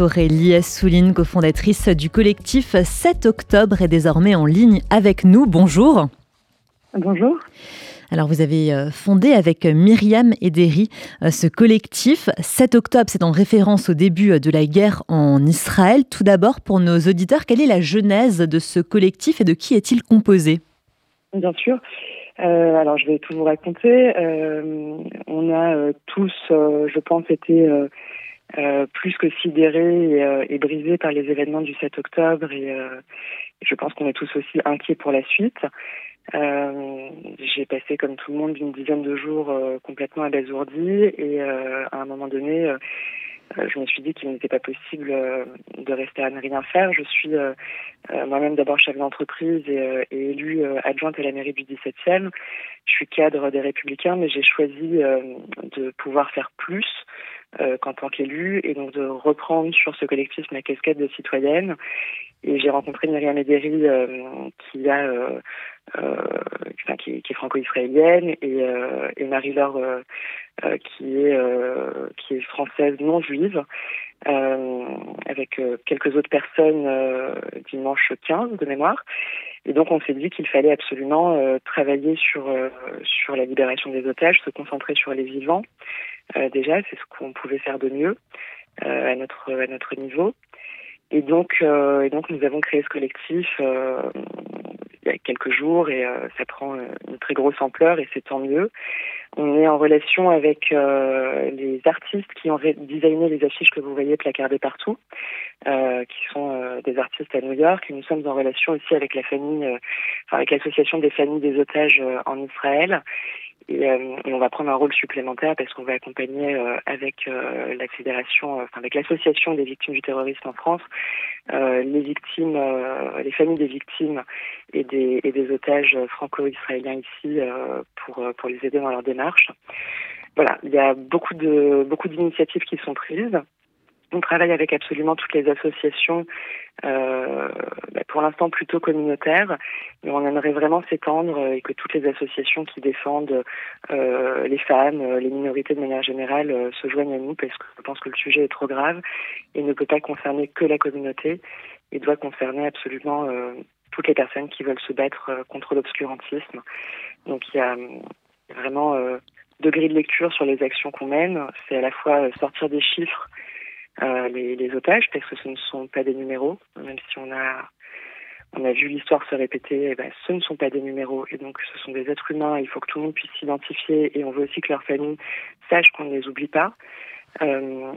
Aurélie Assouline, cofondatrice du collectif 7 octobre, est désormais en ligne avec nous. Bonjour. Bonjour. Alors vous avez euh, fondé avec Myriam Ederi euh, ce collectif 7 octobre, c'est en référence au début euh, de la guerre en Israël. Tout d'abord, pour nos auditeurs, quelle est la genèse de ce collectif et de qui est-il composé? Bien sûr. alors je vais tout vous raconter. on a tous, je pense, été euh, plus que sidéré et, euh, et, brisé par les événements du 7 octobre et euh, je pense qu'on est tous aussi inquiets pour la suite. J'ai passé comme tout le monde une dizaine de jours complètement abasourdi et à un moment donné je me suis dit qu'il n'était pas possible de rester à ne rien faire. Je suis moi-même d'abord chef d'entreprise et, élue adjointe à la mairie du 17e. Je suis cadre des Républicains, mais j'ai choisi de pouvoir faire plus euh, qu'en tant qu'élu et donc de reprendre sur ce collectif ma casquette de citoyenne. Et j'ai rencontré Myriam Ederi euh, qui a euh, qui, qui, est franco-israélienne et, et Marie-Laure qui est qui est française non juive. avec quelques autres personnes dimanche 15 de mémoire. Et donc on s'est dit qu'il fallait absolument travailler sur sur la libération des otages, se concentrer sur les vivants, euh, déjà, c'est ce qu'on pouvait faire de mieux euh, à notre à notre niveau. Et donc, euh, et donc, nous avons créé ce collectif a quelques jours et ça prend une très grosse ampleur et c'est tant mieux. On est en relation avec les artistes qui ont designé les affiches que vous voyez placardées partout, qui sont des artistes à New York. Et nous sommes en relation aussi avec la famille, avec l'association des familles des otages en Israël. Euh, et, on va prendre un rôle supplémentaire parce qu'on va accompagner euh, avec euh, la fédération, enfin avec l'association des victimes du terrorisme en France, les victimes, les familles des victimes et des, et des otages franco-israéliens ici pour pour les aider dans leur démarche. Voilà, il y a beaucoup de beaucoup d'initiatives qui sont prises. On travaille avec absolument toutes les associations, euh, bah, pour l'instant plutôt communautaires, mais on aimerait vraiment s'étendre et que toutes les associations qui défendent euh, les femmes, les minorités de manière générale, euh, se joignent à nous parce que je pense que le sujet est trop grave et ne peut pas concerner que la communauté et doit concerner absolument euh, toutes les personnes qui veulent se battre euh, contre l'obscurantisme. Donc il y a vraiment deux grilles de lecture sur les actions qu'on mène. C'est à la fois sortir des chiffres euh, les, les, otages, parce que ce ne sont pas des numéros, même si on a on a vu l'histoire se répéter, eh ben, ce ne sont pas des numéros, et donc ce sont des êtres humains, il faut que tout le monde puisse s'identifier, et on veut aussi que leur famille sache qu'on ne les oublie pas. Euh,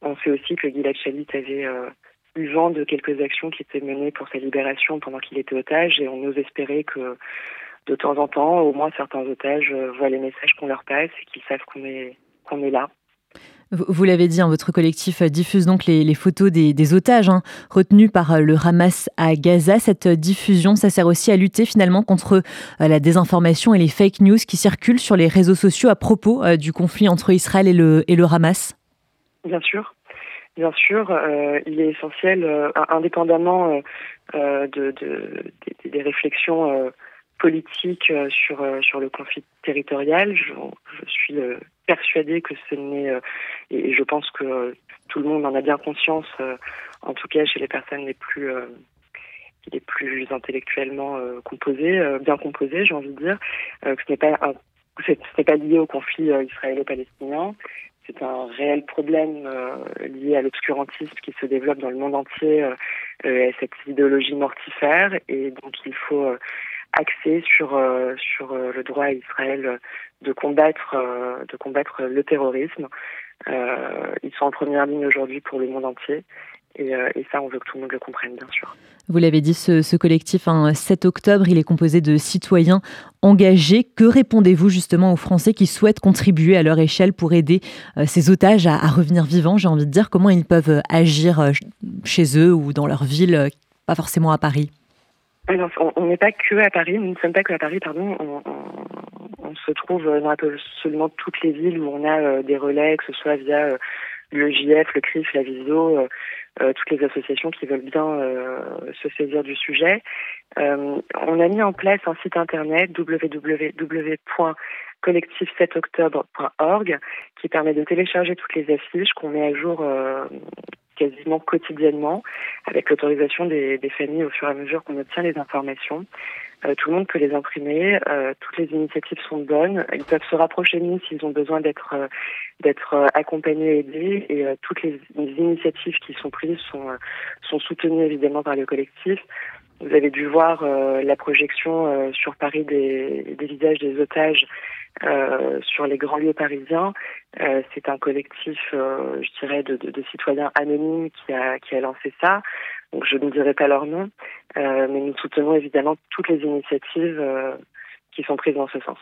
on sait aussi que Gilad Shalit avait euh, eu vent de quelques actions qui étaient menées pour sa libération pendant qu'il était otage, et on ose espérer que de temps en temps, au moins certains otages euh, voient les messages qu'on leur passe et qu'ils savent qu'on est, qu'on est là vous l'avez dit, hein, votre collectif diffuse donc les, photos des, otages hein, retenus par euh, le Hamas à Gaza. Cette diffusion, ça sert aussi à lutter finalement contre euh, la désinformation et les fake news qui circulent sur les réseaux sociaux à propos euh, du conflit entre Israël et le, et le Hamas. Bien sûr. Bien sûr, il est essentiel, indépendamment de, des réflexions politiques sur, sur le conflit territorial, je suis persuadée que ce n'est, euh, et je pense que tout le monde en a bien conscience, euh, en tout cas chez les personnes les plus euh, les plus intellectuellement composées, bien composées, j'ai envie de dire, que ce n'est pas ce n'est pas lié au conflit israélo-palestinien. C'est un réel problème lié à l'obscurantisme qui se développe dans le monde entier, à cette idéologie mortifère, et donc il faut axé sur euh, sur euh, le droit à Israël de combattre euh, de combattre le terrorisme. ils sont en première ligne aujourd'hui pour le monde entier. Et, ça, on veut que tout le monde le comprenne, bien sûr. Vous l'avez dit, ce, collectif, un 7 octobre, il est composé de citoyens engagés. Que répondez-vous justement aux Français qui souhaitent contribuer à leur échelle pour aider ces otages à revenir vivants J'ai envie de dire, comment ils peuvent agir chez eux ou dans leur ville, pas forcément à Paris? On n'est pas que à Paris, nous ne sommes pas que à Paris, pardon. On, se trouve dans absolument toutes les villes où on a euh, des relais, que ce soit via euh, le JF, le CRIF, la VISO, euh, toutes les associations qui veulent bien se saisir du sujet. on a mis en place un site internet www.collectif7octobre.org qui permet de télécharger toutes les affiches qu'on met à jour quasiment quotidiennement avec l'autorisation des, familles au fur et à mesure qu'on obtient les informations. Euh, tout le monde peut les imprimer, euh, toutes les initiatives sont bonnes, ils peuvent se rapprocher de nous s'ils ont besoin d'être euh, accompagnés et aidés et toutes les, initiatives qui sont prises sont soutenues évidemment par le collectif. Vous avez dû voir la projection sur Paris des visages des otages euh, sur les grands lieux parisiens. Euh, c'est un collectif, euh, je dirais, de, de, de, citoyens anonymes qui a, qui a lancé ça. Donc je ne dirai pas leur nom, mais nous soutenons évidemment toutes les initiatives qui sont prises dans ce sens.